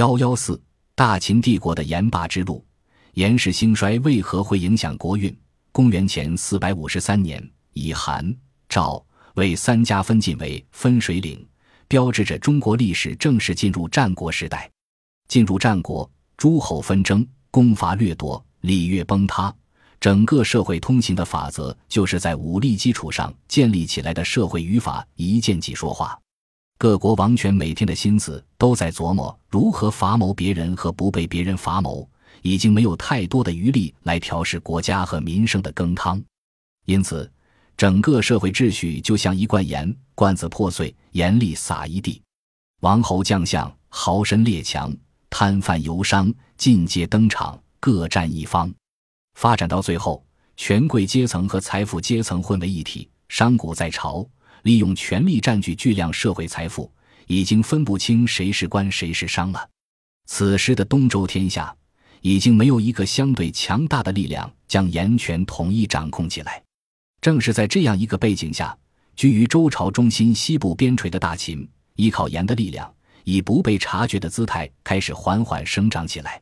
幺幺四，大秦帝国的盐霸之路。严氏兴衰为何会影响国运？公元前四百五十三年，以韩、赵、魏三家分晋为分水岭，标志着中国历史正式进入战国时代。进入战国，诸侯纷争，攻伐掠夺，礼乐崩塌，整个社会通行的法则就是在武力基础上建立起来的社会语法，一见即说话。各国王权每天的心思都在琢磨如何伐谋别人和不被别人伐谋。已经没有太多的余力来调试国家和民生的羹汤，因此，整个社会秩序就像一罐盐，罐子破碎，盐粒撒一地。王侯将相、豪绅列强、摊贩游商尽皆登场，各占一方。发展到最后，权贵阶层和财富阶层混为一体，商贾在朝，利用权力占据巨量社会财富，已经分不清谁是官谁是商了。此时的东周天下。已经没有一个相对强大的力量将盐权统一掌控起来。正是在这样一个背景下，居于周朝中心西部边陲的大秦，依靠盐的力量，以不被察觉的姿态开始缓缓生长起来。